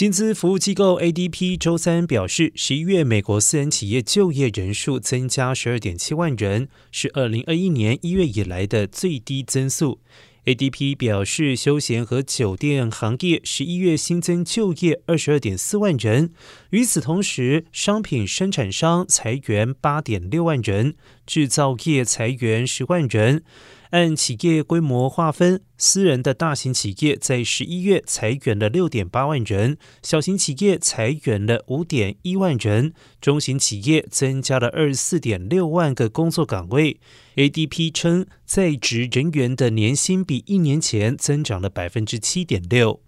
薪资服务机构 ADP 周三表示，十一月美国私人企业就业人数增加十二点七万人，是二零二一年一月以来的最低增速。ADP 表示，休闲和酒店行业十一月新增就业二十二点四万人。与此同时，商品生产商裁员八点六万人，制造业裁员十万人。按企业规模划分，私人的大型企业在十一月裁员了六点八万人，小型企业裁员了五点一万人，中型企业增加了二十四点六万个工作岗位。ADP 称，在职人员的年薪比一年前增长了百分之七点六。